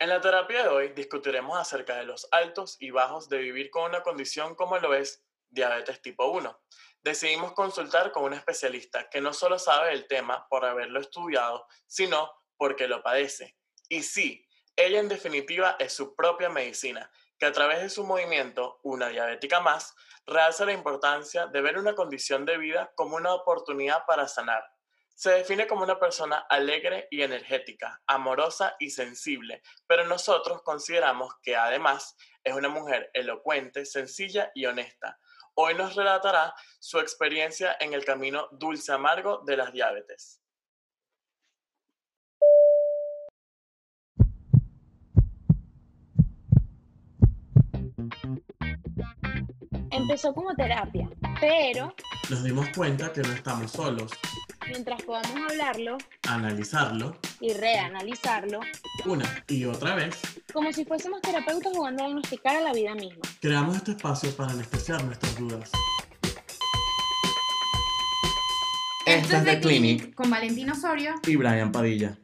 En la terapia de hoy discutiremos acerca de los altos y bajos de vivir con una condición como lo es diabetes tipo 1. Decidimos consultar con un especialista que no solo sabe el tema por haberlo estudiado, sino porque lo padece. Y sí, ella en definitiva es su propia medicina, que a través de su movimiento, una diabética más, realza la importancia de ver una condición de vida como una oportunidad para sanar. Se define como una persona alegre y energética, amorosa y sensible, pero nosotros consideramos que además es una mujer elocuente, sencilla y honesta. Hoy nos relatará su experiencia en el camino dulce amargo de las diabetes. Empezó como terapia, pero Nos dimos cuenta que no estamos solos. Mientras podamos hablarlo Analizarlo y reanalizarlo, una y otra vez, como si fuésemos terapeutas jugando a diagnosticar a la vida misma. creamos este espacio para anestesiar nuestras dudas. Esto es The Clinic con Valentín Osorio. y Brian Padilla.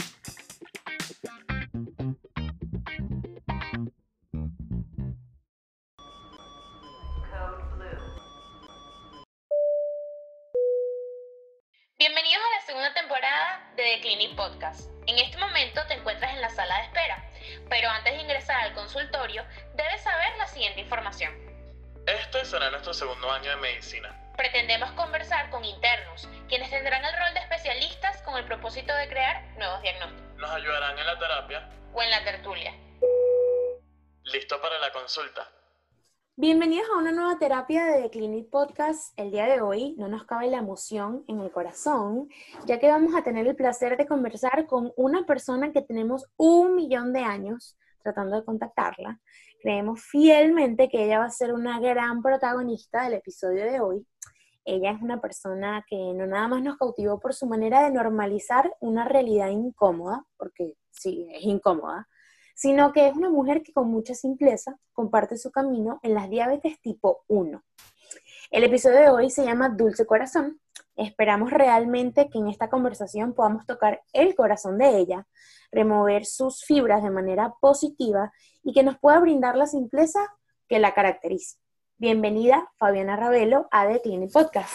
Año de medicina. Pretendemos conversar con internos, quienes tendrán el rol de especialistas con el propósito de crear nuevos diagnósticos, Nos ayudarán en la terapia. o en la tertulia. Listo para la consulta. Bienvenidos a una nueva terapia de The Clinic Podcast. El día de hoy no nos cabe la emoción en el corazón, ya que vamos a tener el placer de conversar con una persona que tenemos un millón de años tratando de contactarla. Creemos fielmente que ella va a ser una gran protagonista del episodio de hoy. Ella es una persona que no nada más nos cautivó por su manera de normalizar una realidad incómoda, porque sí, es incómoda, sino que es una mujer que con mucha simpleza comparte su camino en las diabetes tipo 1. El episodio de hoy se llama Dulce Corazón. Esperamos realmente que en esta conversación podamos tocar el corazón de ella, remover sus fibras de manera positiva y que nos pueda brindar la simpleza que la caracteriza. Bienvenida Fabiana Ravelo a The Clinic Podcast.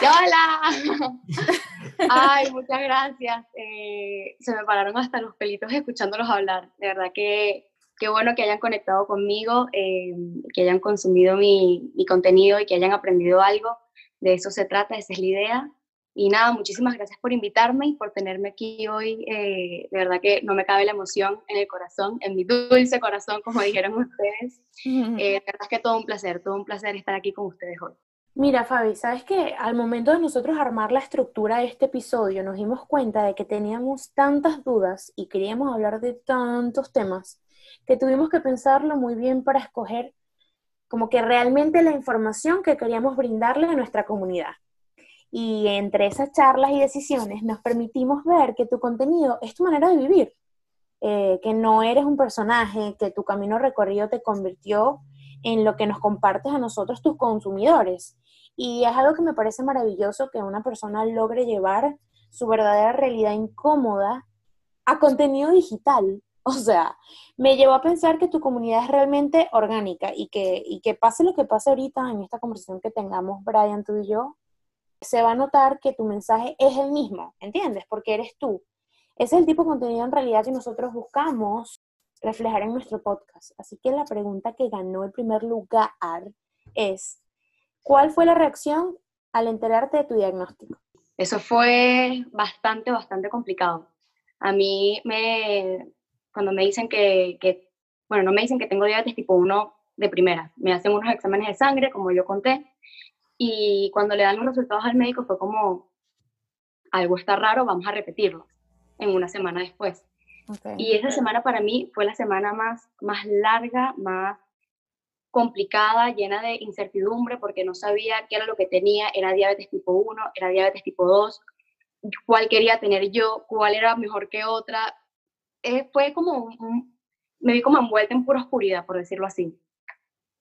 ¡Hola! Ay, muchas gracias. Eh, se me pararon hasta los pelitos escuchándolos hablar. De verdad que qué bueno que hayan conectado conmigo, eh, que hayan consumido mi, mi contenido y que hayan aprendido algo. De eso se trata, esa es la idea. Y nada, muchísimas gracias por invitarme y por tenerme aquí hoy. eh, de verdad que no me cabe la emoción en el corazón, en mi dulce corazón, como dijeron ustedes. Eh, de verdad que todo un placer, todo un placer estar aquí con ustedes hoy. Mira, Fabi, sabes que al momento de nosotros armar la estructura de este episodio, nos dimos cuenta de que teníamos tantas dudas y queríamos hablar de tantos temas que tuvimos que pensarlo muy bien para escoger como que realmente la información que queríamos brindarle a nuestra comunidad. Y entre esas charlas y decisiones nos permitimos ver que tu contenido es tu manera de vivir, eh, que no eres un personaje, que tu camino recorrido te convirtió en lo que nos compartes a nosotros, tus consumidores. Y es algo que me parece maravilloso que una persona logre llevar su verdadera realidad incómoda a contenido digital. O sea, me llevó a pensar que tu comunidad es realmente orgánica y que, y que pase lo que pase ahorita en esta conversación que tengamos, Brian, tú y yo, se va a notar que tu mensaje es el mismo, ¿entiendes? Porque eres tú. Ese es el tipo de contenido en realidad que nosotros buscamos reflejar en nuestro podcast. Así que la pregunta que ganó el primer lugar es, ¿cuál fue la reacción al enterarte de tu diagnóstico? Eso fue bastante, bastante complicado. A mí me, cuando me dicen que, que, bueno, no me dicen que tengo diabetes tipo 1 de primera, me hacen unos exámenes de sangre, como yo conté, y cuando le dan los resultados al médico fue como, algo está raro, vamos a repetirlo en una semana después. Okay. Y esa semana para mí fue la semana más, más larga, más complicada, llena de incertidumbre, porque no sabía qué era lo que tenía, era diabetes tipo 1, era diabetes tipo 2, cuál quería tener yo, cuál era mejor que otra. Eh, fue como, un, me vi como envuelta en pura oscuridad, por decirlo así.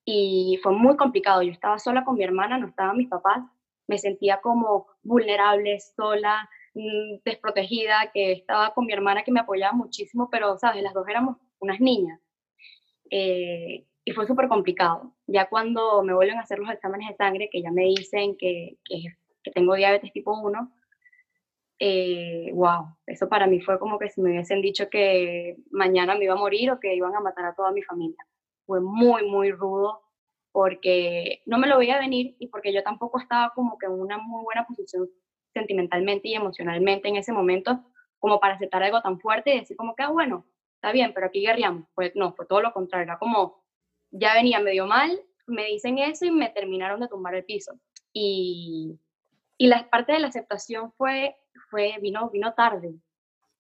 Y fue muy complicado. Yo estaba sola con mi hermana, no estaban mis papás. Me sentía como vulnerable, sola, mm, desprotegida, que estaba con mi hermana que me apoyaba muchísimo, pero, ¿sabes? Las dos éramos unas niñas. Eh, y fue súper complicado. Ya cuando me vuelven a hacer los exámenes de sangre, que ya me dicen que, que, que tengo diabetes tipo 1, eh, wow, eso para mí fue como que si me hubiesen dicho que mañana me iba a morir o que iban a matar a toda mi familia. Fue muy, muy rudo porque no me lo veía venir y porque yo tampoco estaba como que en una muy buena posición sentimentalmente y emocionalmente en ese momento como para aceptar algo tan fuerte y decir como que, ah, bueno, está bien, pero aquí guerreamos. Pues no, fue todo lo contrario, era como, ya venía medio mal, me dicen eso y me terminaron de tumbar el piso. Y, y la parte de la aceptación fue fue, vino, vino tarde.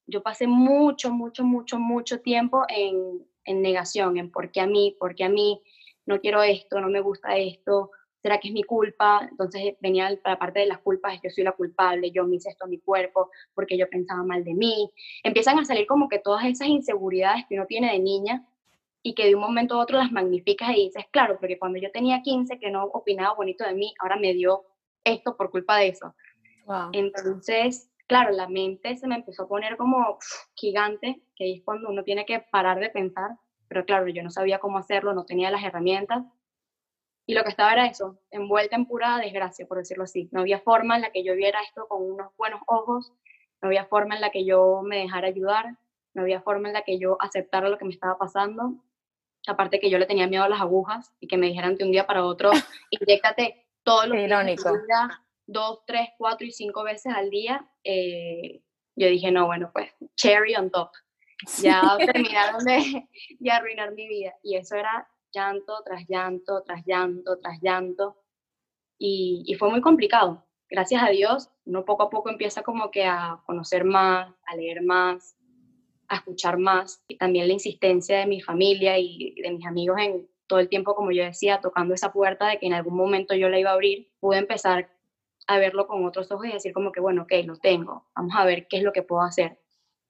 Yo pasé mucho, mucho, mucho, mucho tiempo en, en negación, en por qué a mí, por qué a mí, no quiero esto, no me gusta esto, ¿será que es mi culpa? Entonces venía la parte de las culpas, yo soy la culpable, yo me hice esto a mi cuerpo porque yo pensaba mal de mí. Empiezan a salir como que todas esas inseguridades que uno tiene de niña y que de un momento a otro las magnificas y dices, claro, porque cuando yo tenía 15 que no opinaba bonito de mí, ahora me dio esto por culpa de eso. Entonces, claro, la mente se me empezó a poner como gigante, que es cuando uno tiene que parar de pensar, pero claro, yo no sabía cómo hacerlo, no tenía las herramientas. Y lo que estaba era eso, envuelta en pura desgracia, por decirlo así. No había forma en la que yo viera esto con unos buenos ojos, no había forma en la que yo me dejara ayudar, no había forma en la que yo aceptara lo que me estaba pasando. Aparte que yo le tenía miedo a las agujas y que me dijeran de un día para otro, inyectate todo lo que Irónico dos, tres, cuatro y cinco veces al día, eh, yo dije, no, bueno, pues cherry on top. Ya terminaron de, arruinar mi vida. Y eso era llanto tras llanto, tras llanto, tras llanto. Y, y, fue muy complicado. Gracias a Dios, uno poco a poco empieza como que a conocer más, a leer más, a escuchar más. Y también la insistencia de mi familia y de mis amigos en todo el tiempo, como yo decía, tocando esa puerta de que en algún momento yo la iba a abrir, pude empezar a verlo con otros ojos y decir como que, bueno, ok, lo tengo, vamos a ver qué es lo que puedo hacer.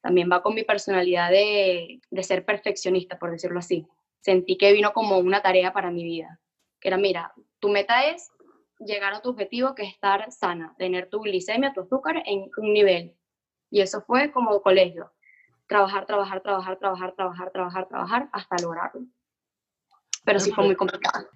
También va con mi personalidad de, de ser perfeccionista, por decirlo así. Sentí que vino como una tarea para mi vida, que era, mira, tu meta es llegar a tu objetivo, que es estar sana, tener tu glicemia, tu azúcar en un nivel. Y eso fue como colegio. Trabajar, trabajar, trabajar, trabajar, trabajar, trabajar, trabajar, hasta lograrlo. Pero sí fue muy complicado.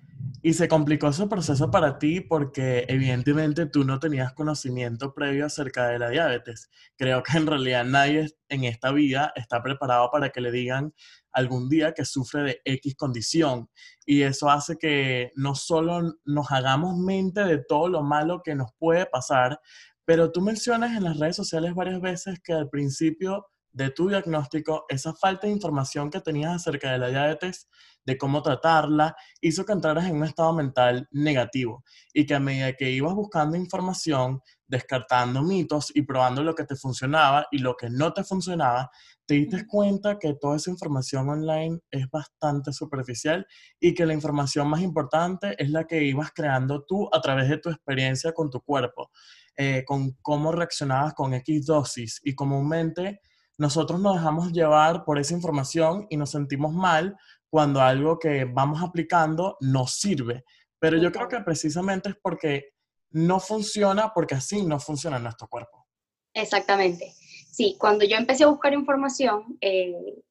Y se complicó ese proceso para ti porque evidentemente tú no tenías conocimiento previo acerca de la diabetes. Creo que en realidad nadie en esta vida está preparado para que le digan algún día que sufre de X condición. Y eso hace que no solo nos hagamos mente de todo lo malo que nos puede pasar, pero tú mencionas en las redes sociales varias veces que al principio de tu diagnóstico, esa falta de información que tenías acerca de la diabetes de cómo tratarla, hizo que entraras en un estado mental negativo y que a medida que ibas buscando información, descartando mitos y probando lo que te funcionaba y lo que no te funcionaba, te diste cuenta que toda esa información online es bastante superficial y que la información más importante es la que ibas creando tú a través de tu experiencia con tu cuerpo, eh, con cómo reaccionabas con X dosis y comúnmente nosotros nos dejamos llevar por esa información y nos sentimos mal cuando algo que vamos aplicando no sirve. Pero yo creo que precisamente es porque no funciona, porque así no funciona nuestro cuerpo. Exactamente. Sí, cuando yo empecé a buscar información, eh,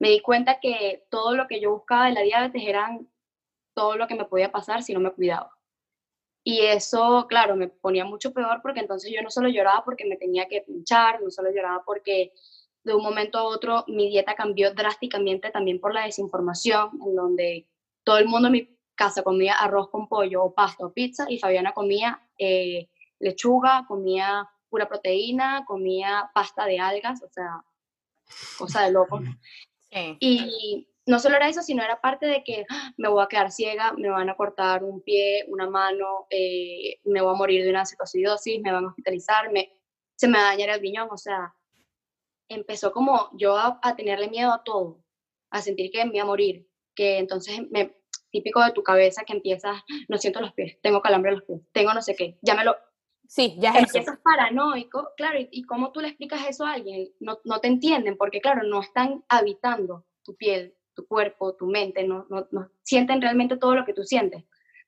me di cuenta que todo lo que yo buscaba de la diabetes eran todo lo que me podía pasar si no me cuidaba. Y eso, claro, me ponía mucho peor porque entonces yo no solo lloraba porque me tenía que pinchar, no solo lloraba porque de un momento a otro mi dieta cambió drásticamente también por la desinformación, en donde todo el mundo en mi casa comía arroz con pollo o pasta o pizza y Fabiana comía eh, lechuga, comía pura proteína, comía pasta de algas, o sea, cosa de loco. Y no solo era eso, sino era parte de que ¡ah! me voy a quedar ciega, me van a cortar un pie, una mano, eh, me voy a morir de una cetoacidosis, me van a hospitalizar, se me va a dañar el riñón, o sea, empezó como yo a, tenerle miedo a todo, a sentir que me iba a morir, que entonces me, típico de tu cabeza que empiezas, no siento los pies, tengo calambre en los pies, tengo no sé qué, ya me lo... Sí, ya es Empiezas paranoico, claro, y, cómo tú le explicas eso a alguien, no, no, te entienden, porque claro, no están habitando tu piel, tu cuerpo, tu mente, no, no, no sienten realmente todo lo que tú sientes.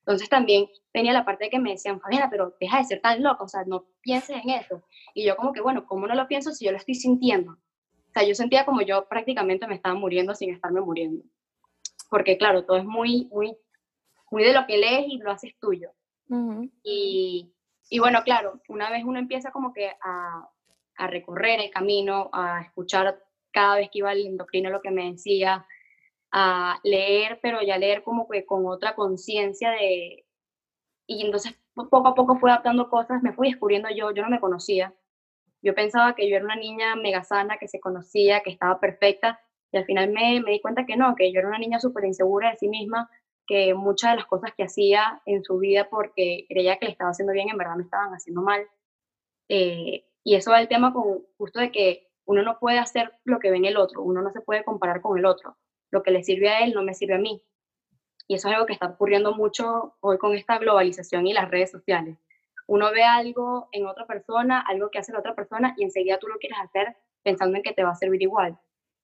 Entonces también tenía la parte de que me decían, Fabiana, pero deja de ser tan loca, o sea, no pienses en eso. Y yo como que, bueno, ¿cómo no lo pienso si yo lo estoy sintiendo? O sea, yo sentía como yo prácticamente me estaba muriendo sin estarme muriendo. Porque claro, todo es muy, muy, muy de lo que lees y lo haces tuyo. y, y, bueno, claro, una vez uno empieza como que a, a recorrer el camino, a escuchar cada vez que iba al endocrino lo que me decía, a leer, pero ya leer como que con otra conciencia de... Y entonces poco a poco fui adaptando cosas, me fui descubriendo yo, yo no me conocía. Yo pensaba que yo era una niña mega sana, que se conocía, que estaba perfecta, y al final me, me di cuenta que no, que yo era una niña súper insegura de sí misma, que muchas de las cosas que hacía en su vida porque creía que le estaba haciendo bien, en verdad me estaban haciendo mal. Eh, y eso va el tema con justo de que uno no puede hacer lo que ve en el otro, uno no se puede comparar con el otro lo que le sirve a él no me sirve a mí. Y eso es algo que está ocurriendo mucho hoy con esta globalización y las redes sociales. Uno ve algo en otra persona, algo que hace la otra persona, y enseguida tú lo quieres hacer pensando en que te va a servir igual.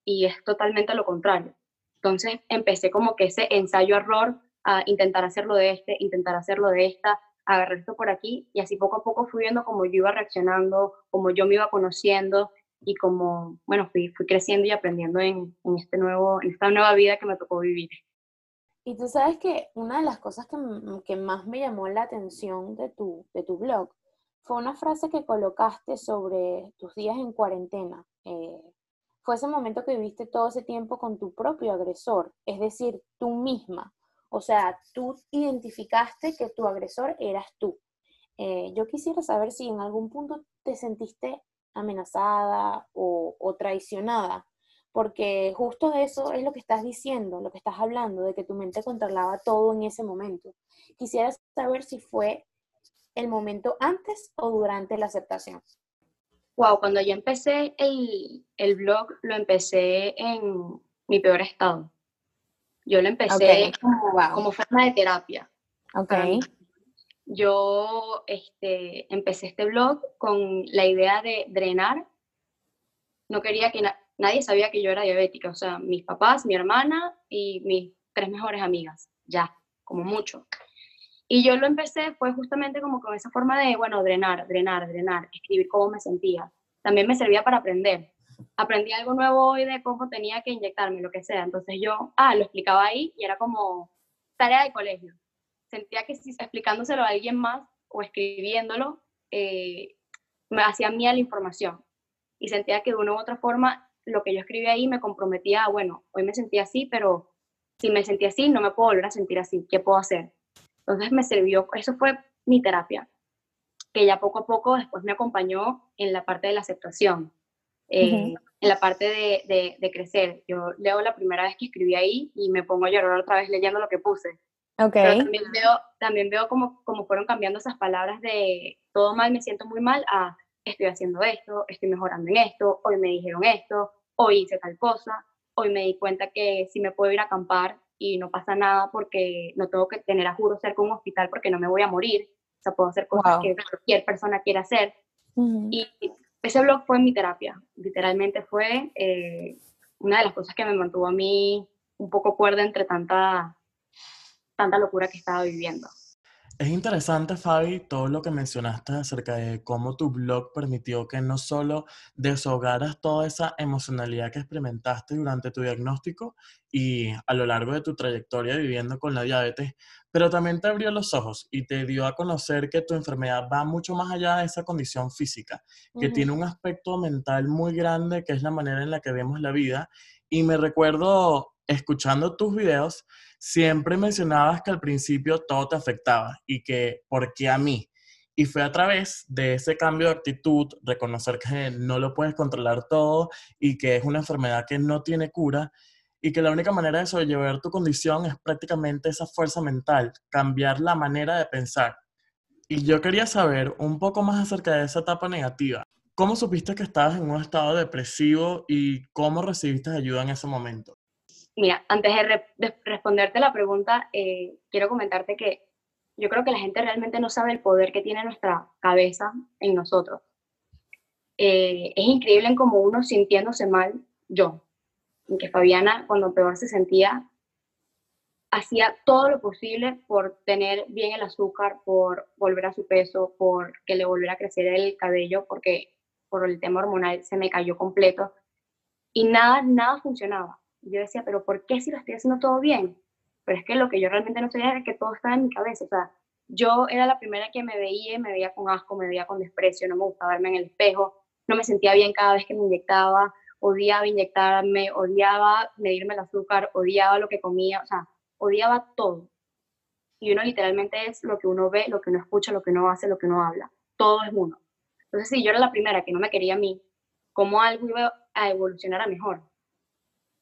Y es totalmente lo contrario. Entonces empecé como que ese ensayo-error a intentar hacerlo de este, intentar hacerlo de esta, agarrar esto por aquí, y así poco a poco fui viendo cómo yo iba reaccionando, cómo yo me iba conociendo, y como, bueno, fui, creciendo y aprendiendo en, en, este nuevo, en esta nueva vida que me tocó vivir. Y tú sabes que una de las cosas que, que más me llamó la atención de tu, de tu blog fue una frase que colocaste sobre tus días en cuarentena. Eh, fue ese momento que viviste todo ese tiempo con tu propio agresor, es decir, tú misma. O sea, tú identificaste que tu agresor eras tú. Eh, yo quisiera saber si en algún punto te sentiste amenazada o, traicionada, porque justo eso es lo que estás diciendo, lo que estás hablando, de que tu mente controlaba todo en ese momento. Quisiera saber si fue el momento antes o durante la aceptación. Wow, cuando yo empecé el, el blog, lo empecé en mi peor estado. Yo lo empecé como, como, forma de terapia. Okay yo este, empecé este blog con la idea de drenar. No quería que nadie sabía que yo era diabética, o sea, mis papás, mi hermana y mis tres mejores amigas, ya, como mucho. Y yo lo empecé fue justamente como con esa forma de, bueno, drenar, drenar, drenar, escribir cómo me sentía. También me servía para aprender. Aprendí algo nuevo hoy de cómo tenía que inyectarme, lo que sea. Entonces yo, ah, lo explicaba ahí y era como tarea de colegio sentía que si explicándoselo a alguien más o escribiéndolo, eh, me hacía mía la información. Y sentía que de una u otra forma lo que yo escribía ahí me comprometía bueno, hoy me sentía así, pero si me sentía así, no me puedo volver a sentir así. ¿Qué puedo hacer? Entonces me sirvió, eso fue mi terapia, que ya poco a poco después me acompañó en la parte de la aceptación, eh, en la parte de, de, crecer. Yo leo la primera vez que escribí ahí y me pongo a llorar otra vez leyendo lo que puse. Okay. también veo, también veo cómo, cómo fueron cambiando esas palabras de todo mal, me siento muy mal, a estoy haciendo esto, estoy mejorando en esto, hoy me dijeron esto, hoy hice tal cosa, hoy me di cuenta que sí me puedo ir a acampar y no pasa nada porque no tengo que tener a juro cerca un hospital porque no me voy a morir. O sea, puedo hacer cosas que cualquier persona quiera hacer. Y ese blog fue mi terapia. Literalmente fue eh, una de las cosas que me mantuvo a mí un poco cuerda entre tanta tanta locura que estaba viviendo. Es interesante, Fabi, todo lo que mencionaste acerca de cómo tu blog permitió que no solo deshogaras toda esa emocionalidad que experimentaste durante tu diagnóstico y a lo largo de tu trayectoria viviendo con la diabetes, pero también te abrió los ojos y te dio a conocer que tu enfermedad va mucho más allá de esa condición física, que tiene un aspecto mental muy grande, que es la manera en la que vemos la vida. Y me recuerdo escuchando tus videos, siempre mencionabas que al principio todo te afectaba y que, ¿por qué a mí? Y fue a través de ese cambio de actitud, reconocer que no lo puedes controlar todo y que es una enfermedad que no tiene cura y que la única manera de sobrellevar tu condición es prácticamente esa fuerza mental, cambiar la manera de pensar. Y yo quería saber un poco más acerca de esa etapa negativa. ¿Cómo supiste que estabas en un estado depresivo y cómo recibiste ayuda en ese momento? Mira, antes de, responderte la pregunta, eh, quiero comentarte que yo creo que la gente realmente no sabe el poder que tiene nuestra cabeza en nosotros. Eh, es increíble en cómo uno sintiéndose mal, yo, en que Fabiana cuando peor se sentía, hacía todo lo posible por tener bien el azúcar, por volver a su peso, por que le volviera a crecer el cabello, porque por el tema hormonal se me cayó completo. Y nada, nada funcionaba. Yo decía, pero ¿por qué si lo estoy haciendo todo bien? Pero es que lo que yo realmente no sabía era que todo estaba en mi cabeza. O sea, yo era la primera que me veía, me veía con asco, me veía con desprecio, no me gustaba verme en el espejo, no me sentía bien cada vez que me inyectaba, odiaba inyectarme, odiaba medirme el azúcar, odiaba lo que comía, o sea, odiaba todo. Y uno literalmente es lo que uno ve, lo que uno escucha, lo que uno hace, lo que uno habla. Todo es uno. Entonces, si yo era la primera que no me quería a mí, ¿cómo algo iba a evolucionar a mejor?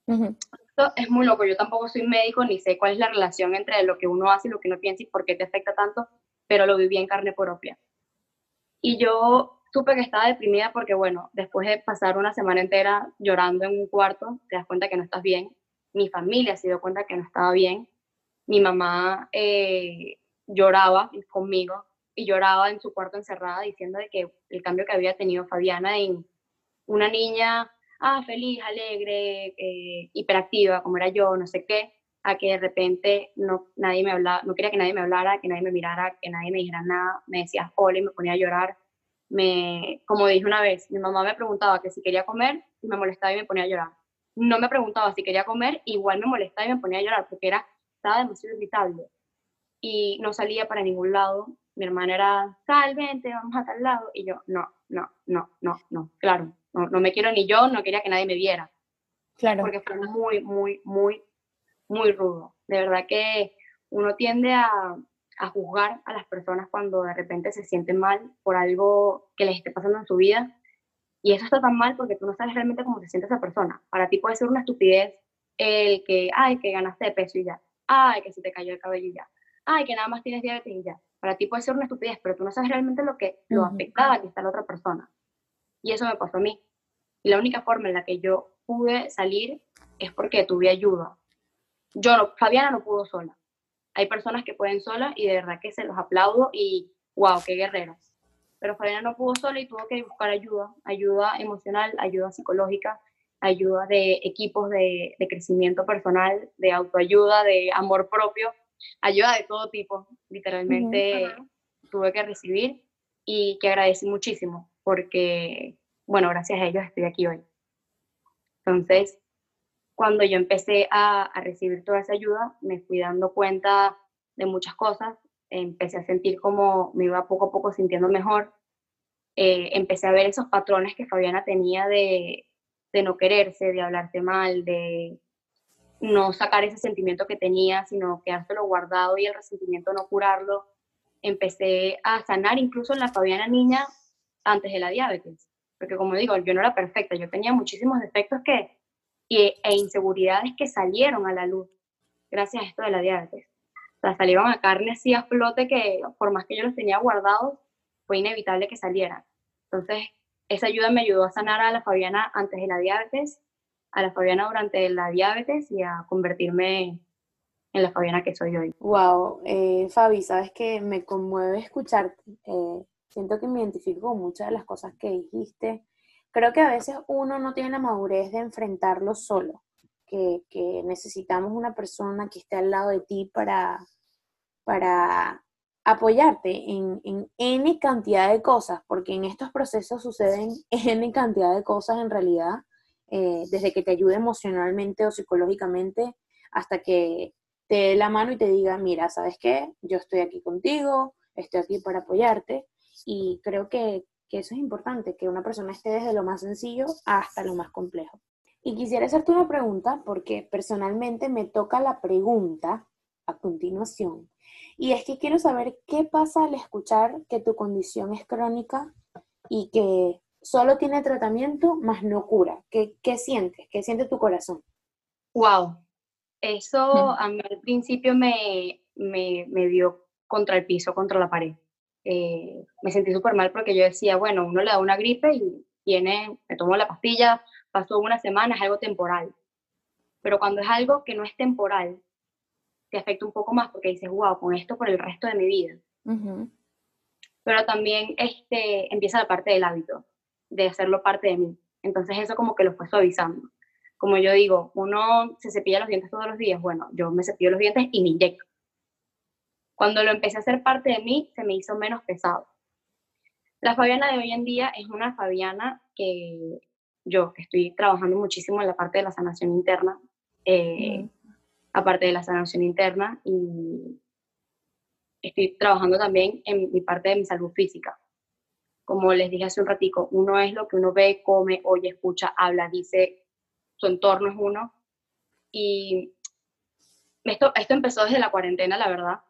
Esto es muy loco. Yo tampoco soy médico ni sé cuál es la relación entre lo que uno hace y lo que uno piensa y por qué te afecta tanto, pero lo viví en carne propia. Y yo supe que estaba deprimida porque, bueno, después de pasar una semana entera llorando en un cuarto, te das cuenta que no estás bien. Mi familia se dio cuenta que no estaba bien mi mamá eh, lloraba conmigo y lloraba en su cuarto encerrada diciendo de que el cambio que había tenido Fabiana en una niña ah, feliz, alegre, eh, hiperactiva, como era yo, no sé qué, a que de repente no, nadie me hablaba, no quería que nadie me hablara, que nadie me mirara, que nadie me dijera nada, me decía hola y me ponía a llorar. Me, como dije una vez, mi mamá me preguntaba que si quería comer y me molestaba y me ponía a llorar. No me preguntaba si quería comer, igual me molestaba y me ponía a llorar porque era estaba demasiado irritable y no salía para ningún lado. Mi hermana era, sal, vente, vamos a tal lado. Y yo, no, no, no, no, no, claro, no, no me quiero ni yo, no quería que nadie me viera. Claro. Porque fue muy, muy, muy, muy rudo. De verdad que uno tiende a, a juzgar a las personas cuando de repente se sienten mal por algo que les esté pasando en su vida. Y eso está tan mal porque tú no sabes realmente cómo se siente esa persona. Para ti puede ser una estupidez el que, ay, que ganaste de peso y ya ay, que se te cayó el cabello ya, ay, que nada más tienes diabetes y ya. Para ti puede ser una estupidez, pero tú no sabes realmente lo que lo afectaba que está la otra persona. Y eso me pasó a mí. Y la única forma en la que yo pude salir es porque tuve ayuda. Yo no, Fabiana no pudo sola. Hay personas que pueden sola y de verdad que se los aplaudo y wow, qué guerreras. Pero Fabiana no pudo sola y tuvo que buscar ayuda, ayuda emocional, ayuda psicológica, ayuda de equipos de, crecimiento personal, de autoayuda, de amor propio, ayuda de todo tipo, literalmente tuve que recibir y que agradecí muchísimo porque, bueno, gracias a ellos estoy aquí hoy. Entonces, cuando yo empecé a, recibir toda esa ayuda, me fui dando cuenta de muchas cosas, empecé a sentir como me iba poco a poco sintiendo mejor, eh, empecé a ver esos patrones que Fabiana tenía de, de no quererse, de hablarte mal, de no sacar ese sentimiento que tenía, sino quedárselo guardado y el resentimiento no curarlo. Empecé a sanar incluso en la Fabiana niña antes de la diabetes, porque como digo, yo no era perfecta, yo tenía muchísimos defectos que, e inseguridades que salieron a la luz gracias a esto de la diabetes. O sea, salieron a carne así a flote que por más que yo los tenía guardados, fue inevitable que salieran. Entonces, esa ayuda me ayudó a sanar a la Fabiana antes de la diabetes, a la Fabiana durante la diabetes y a convertirme en la Fabiana que soy hoy. Wow, eh, Fabi, sabes que me conmueve escucharte. Eh, siento que me identifico con muchas de las cosas que dijiste. Creo que a veces uno no tiene la madurez de enfrentarlo solo, que, que necesitamos una persona que esté al lado de ti para, para apoyarte en, en, N cantidad de cosas, porque en estos procesos suceden N cantidad de cosas en realidad, eh, desde que te ayude emocionalmente o psicológicamente hasta que te dé la mano y te diga, mira, ¿sabes qué? Yo estoy aquí contigo, estoy aquí para apoyarte y creo que, que eso es importante, que una persona esté desde lo más sencillo hasta lo más complejo. Y quisiera hacerte una pregunta porque personalmente me toca la pregunta a continuación y es que quiero saber qué pasa al escuchar que tu condición es crónica y que solo tiene tratamiento, más no cura. ¿Qué, qué sientes? ¿Qué siente tu corazón? Wow, eso a mí al principio me, me, me, dio contra el piso, contra la pared. Eh, me sentí súper mal porque yo decía, bueno, uno le da una gripe y tiene, me tomó la pastilla, pasó una semana, es algo temporal. Pero cuando es algo que no es temporal, te afecta un poco más porque dices, wow, con esto por el resto de mi vida. Pero también este, empieza la parte del hábito, de hacerlo parte de mí. Entonces eso como que lo fue suavizando. como yo digo, uno se cepilla los dientes todos los días, bueno, yo me cepillo los dientes y me inyecto. Cuando lo empecé a hacer parte de mí, se me hizo menos pesado. La Fabiana de hoy en día es una Fabiana que yo, que estoy trabajando muchísimo en la parte de la sanación interna, eh, aparte de la sanación interna, y estoy trabajando también en mi parte de mi salud física. Como les dije hace un ratico, uno es lo que uno ve, come, oye, escucha, habla, dice, su entorno es uno. Y esto, esto empezó desde la cuarentena, la verdad.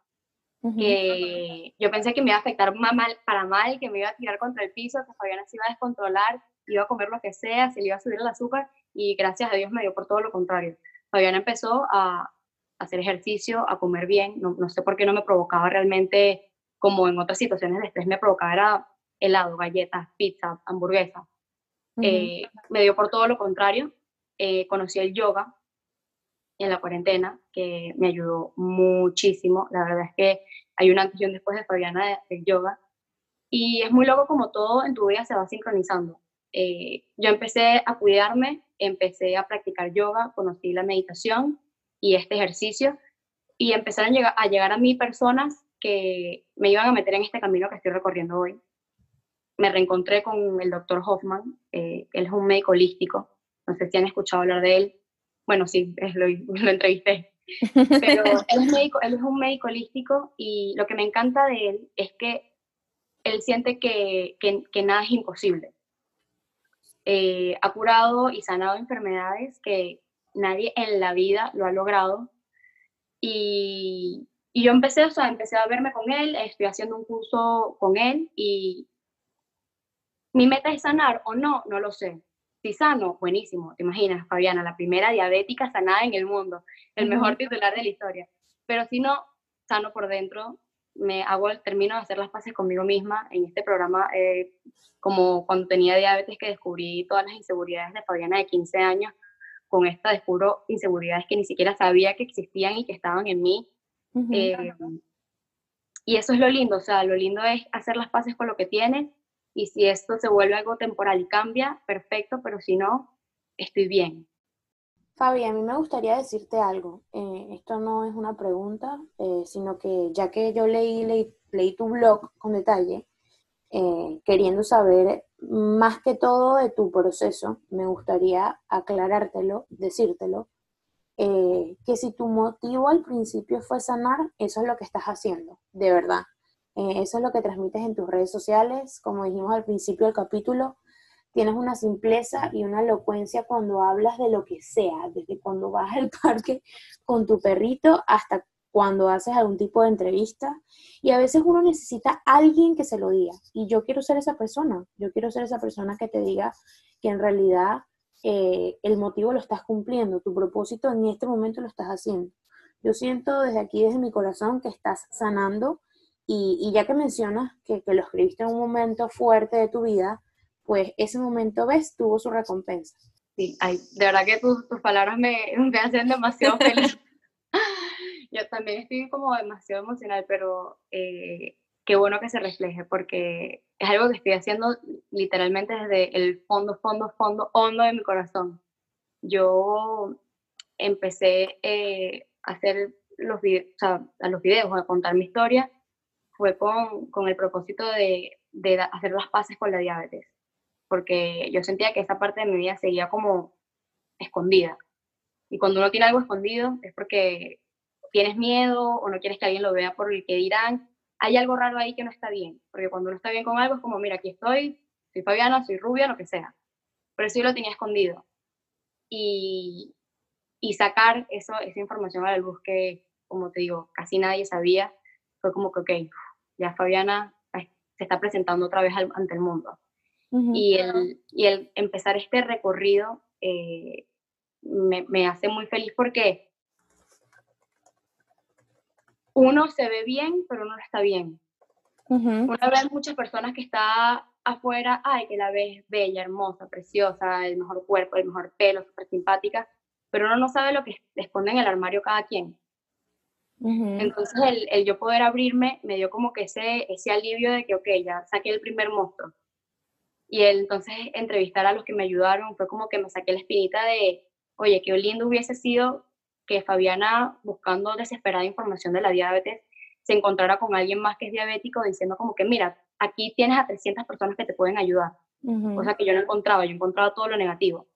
Que yo pensé que me iba a afectar mal, para mal, que me iba a tirar contra el piso, que Fabiana se iba a descontrolar, iba a comer lo que sea, se le iba a subir el azúcar y gracias a Dios me dio por todo lo contrario. Fabiana empezó a hacer ejercicio, a comer bien, no, no sé por qué no me provocaba realmente, como en otras situaciones de estrés me provocaba era helado, galletas, pizza, hamburguesa. Eh, me dio por todo lo contrario. Eh, conocí el yoga en la cuarentena, que me ayudó muchísimo. La verdad es que hay una antes después de Fabiana del yoga. Y es muy loco como todo en tu vida se va sincronizando. Eh, yo empecé a cuidarme, empecé a practicar yoga, conocí la meditación y este ejercicio y empezaron a llegar, a llegar a mí personas que me iban a meter en este camino que estoy recorriendo hoy me reencontré con el doctor Hoffman, eh, él es un médico holístico, no sé si han escuchado hablar de él, bueno, sí, es lo, lo entrevisté, pero él es, médico, él es un médico holístico y lo que me encanta de él es que él siente que, que, nada es imposible. Eh, ha curado y sanado enfermedades que nadie en la vida lo ha logrado y, y yo empecé, o sea, empecé a verme con él, estoy haciendo un curso con él y, mi meta es sanar o no, no lo sé. Si sano, buenísimo. Te imaginas, Fabiana, la primera diabética sanada en el mundo, el mejor titular de la historia. Pero si no, sano por dentro, me hago termino de hacer las paces conmigo misma en este programa, eh, como cuando tenía diabetes que descubrí todas las inseguridades de Fabiana de 15 años, con esta descubro inseguridades que ni siquiera sabía que existían y que estaban en mí. Eh, y eso es lo lindo, o sea, lo lindo es hacer las paces con lo que tienes y si esto se vuelve algo temporal y cambia, perfecto, pero si no, estoy bien. Fabi, a mí me gustaría decirte algo. Eh, esto no es una pregunta, eh, sino que ya que yo leí, leí, tu blog con detalle, eh, queriendo saber más que todo de tu proceso, me gustaría aclarártelo, decírtelo, que si tu motivo al principio fue sanar, eso es lo que estás haciendo, de verdad. Eh, eso es lo que transmites en tus redes sociales. Como dijimos al principio del capítulo, tienes una simpleza y una elocuencia cuando hablas de lo que sea, desde cuando vas al parque con tu perrito hasta cuando haces algún tipo de entrevista. Y a veces uno necesita alguien que se lo diga. Y yo quiero ser esa persona. Yo quiero ser esa persona que te diga que en realidad eh, el motivo lo estás cumpliendo, tu propósito en este momento lo estás haciendo. Yo siento desde aquí, desde mi corazón, que estás sanando y, ya que mencionas que, lo escribiste en un momento fuerte de tu vida, pues ese momento, ves, tuvo su recompensa. Sí, ay, de verdad que tus, tus palabras me, me hacen demasiado feliz. Yo también estoy como demasiado emocional, pero eh, qué bueno que se refleje, porque es algo que estoy haciendo literalmente desde el fondo, fondo, fondo, hondo de mi corazón. Yo empecé eh, a hacer los, o sea, a los videos, a contar mi historia fue con, con el propósito de, de, hacer las paces con la diabetes, porque yo sentía que esa parte de mi vida seguía como escondida. Y cuando uno tiene algo escondido es porque tienes miedo o no quieres que alguien lo vea por el que dirán. Hay algo raro ahí que no está bien, porque cuando uno está bien con algo es como, mira, aquí estoy, soy Fabiana, soy rubia, lo que sea. Pero eso yo lo tenía escondido. Y, y sacar eso, esa información a la luz que, como te digo, casi nadie sabía, fue como que, ok, ya Fabiana se está presentando otra vez ante el mundo. y, el, y, el, empezar este recorrido eh, me, me, hace muy feliz porque uno se ve bien, pero uno no está bien. Uno ve muchas personas que está afuera, ay, que la ves bella, hermosa, preciosa, el mejor cuerpo, el mejor pelo, súper simpática, pero uno no sabe lo que esconde en el armario cada quien. Entonces el, el, yo poder abrirme me dio como que ese, ese alivio de que, ok, ya saqué el primer monstruo. Y el, entonces entrevistar a los que me ayudaron fue como que me saqué la espinita de, oye, qué lindo hubiese sido que Fabiana, buscando desesperada información de la diabetes, se encontrara con alguien más que es diabético diciendo como que, mira, aquí tienes a 300 personas que te pueden ayudar. Cosa que yo no encontraba, yo encontraba todo lo negativo.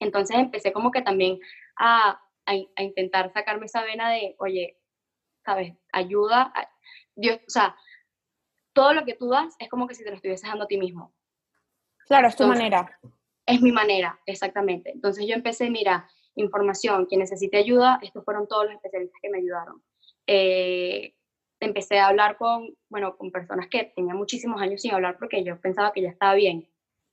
Entonces empecé como que también a, a, intentar sacarme esa vena de, oye, ¿sabes? Ayuda, Dios, o sea, todo lo que tú das es como que si te lo estuvieses dando a ti mismo. Claro, es tu manera. Es mi manera, exactamente. Entonces yo empecé, mira, información, quien necesite ayuda, estos fueron todos los especialistas que me ayudaron. Eh, empecé a hablar con, bueno, con personas que tenía muchísimos años sin hablar porque yo pensaba que ya estaba bien.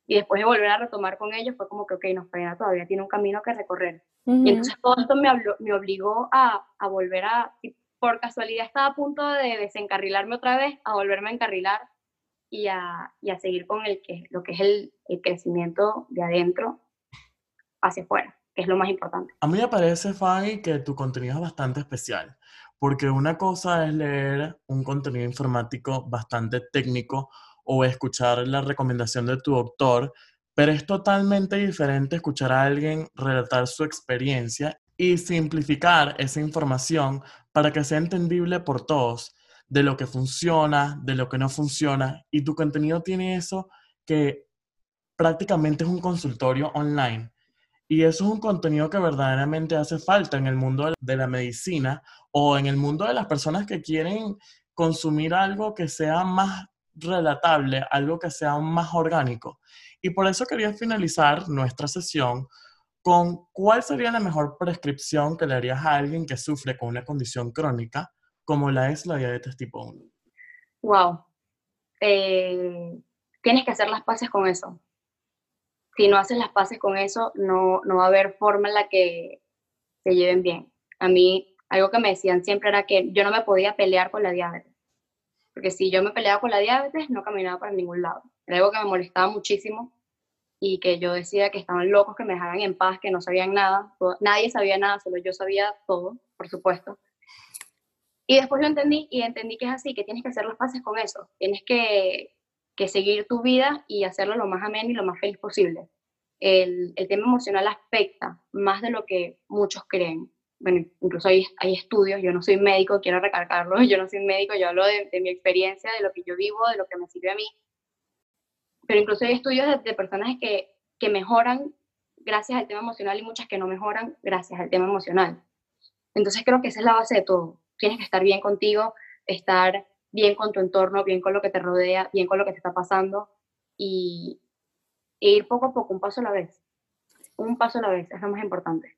Y después de volver a retomar con ellos fue como que, ok, nos pena todavía tiene un camino que recorrer. Y entonces todo esto me, me obligó a, a, volver a, por casualidad estaba a punto de desencarrilarme otra vez, a volverme a encarrilar y a, y a seguir con el que, lo que es el, crecimiento de adentro hacia afuera, que es lo más importante. A mí me parece, Fanny, que tu contenido es bastante especial porque una cosa es leer un contenido informático bastante técnico o escuchar la recomendación de tu doctor, pero es totalmente diferente escuchar a alguien relatar su experiencia y simplificar esa información para que sea entendible por todos, de lo que funciona, de lo que no funciona, y tu contenido tiene eso que prácticamente es un consultorio online. Y eso es un contenido que verdaderamente hace falta en el mundo de la medicina o en el mundo de las personas que quieren consumir algo que sea más relatable, algo que sea más orgánico. Y por eso quería finalizar nuestra sesión con cuál sería la mejor prescripción que le harías a alguien que sufre con una condición crónica como la es la diabetes tipo 1. Wow. Eh, tienes que hacer las paces con eso si no haces las paces con eso, no, no va a haber forma en la que se lleven bien. A mí, algo que me decían siempre era que yo no me podía pelear con la diabetes, porque si yo me peleaba con la diabetes, no caminaba para ningún lado. Era algo que me molestaba muchísimo y que yo decía que estaban locos, que me dejaran en paz, que no sabían nada, nadie sabía nada, solo yo sabía todo, por supuesto. Y después lo entendí y entendí que es así, que tienes que hacer las paces con eso, tienes que que seguir tu vida y hacerlo lo más ameno y lo más feliz posible. El, el, tema emocional afecta más de lo que muchos creen. Bueno, incluso hay, hay estudios, yo no soy médico, quiero recalcarlo, yo no soy médico, yo hablo de, de mi experiencia, de lo que yo vivo, de lo que me sirve a mí. Pero incluso hay estudios de, de personas que, que mejoran gracias al tema emocional y muchas que no mejoran gracias al tema emocional. Entonces creo que esa es la base de todo. Tienes que estar bien contigo, estar bien con tu entorno, bien con lo que te rodea, bien con lo que te está pasando y, ir poco a poco, un paso a la vez. Un paso a la vez, es lo más importante.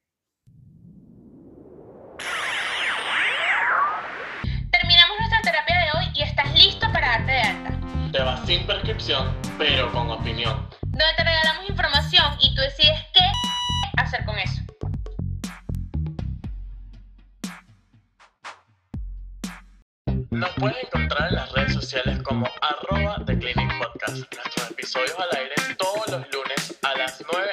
Sin prescripción, pero con opinión. Donde te regalamos información y tú decides qué hacer con eso. Nos puedes encontrar en las redes sociales como arroba The Clinic Podcast. Nuestros episodios al aire todos los lunes a las 9